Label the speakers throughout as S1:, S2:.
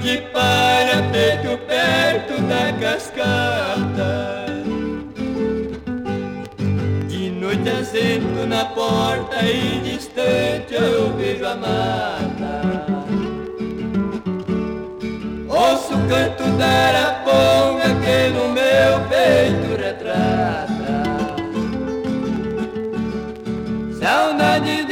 S1: de palha feito perto da cascata. De noite assento na porta e distante eu vejo a mata. Ouço o canto da araponga que no meu peito retrata. Saudade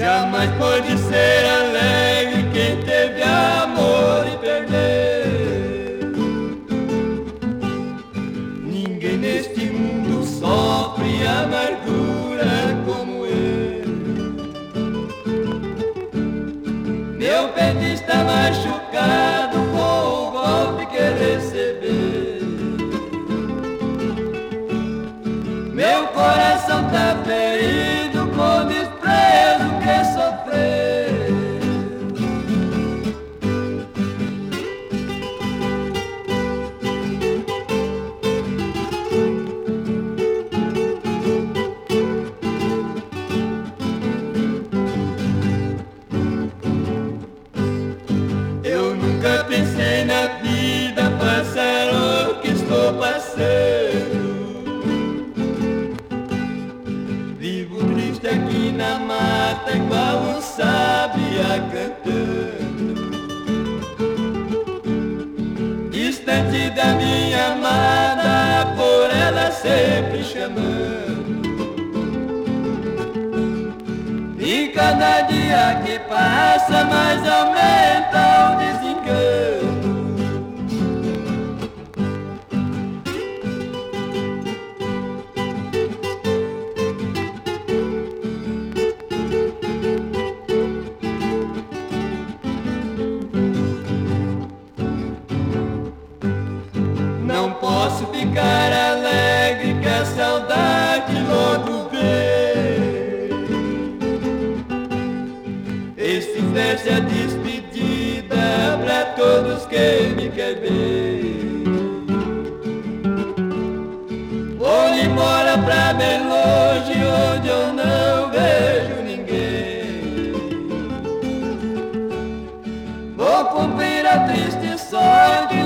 S1: Jamais pode ser alegre quem teve amor e perdeu. Ninguém neste mundo sofre amargura como eu. Meu peito está machucado cantando. Distante da minha amada, por ela sempre chamando. E cada dia que passa, mais aumenta o desencanto. Posso ficar alegre que a saudade logo vem. Este verso é despedida pra todos que me querem. Vou embora pra bem longe onde eu não vejo ninguém. Vou cumprir a triste sorte